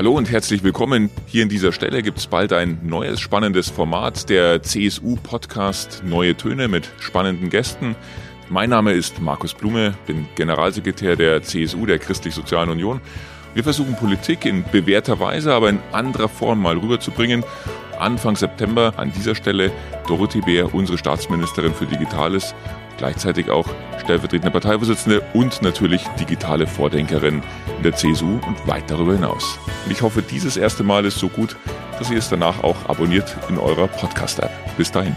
Hallo und herzlich willkommen. Hier an dieser Stelle gibt es bald ein neues spannendes Format, der CSU-Podcast Neue Töne mit spannenden Gästen. Mein Name ist Markus Blume, bin Generalsekretär der CSU, der Christlich-Sozialen Union. Wir versuchen Politik in bewährter Weise, aber in anderer Form mal rüberzubringen. Anfang September an dieser Stelle Dorothee Bär, unsere Staatsministerin für Digitales, gleichzeitig auch stellvertretende Parteivorsitzende und natürlich digitale Vordenkerin in der CSU und weit darüber hinaus. Und ich hoffe, dieses erste Mal ist so gut, dass ihr es danach auch abonniert in eurer Podcast-App. Bis dahin.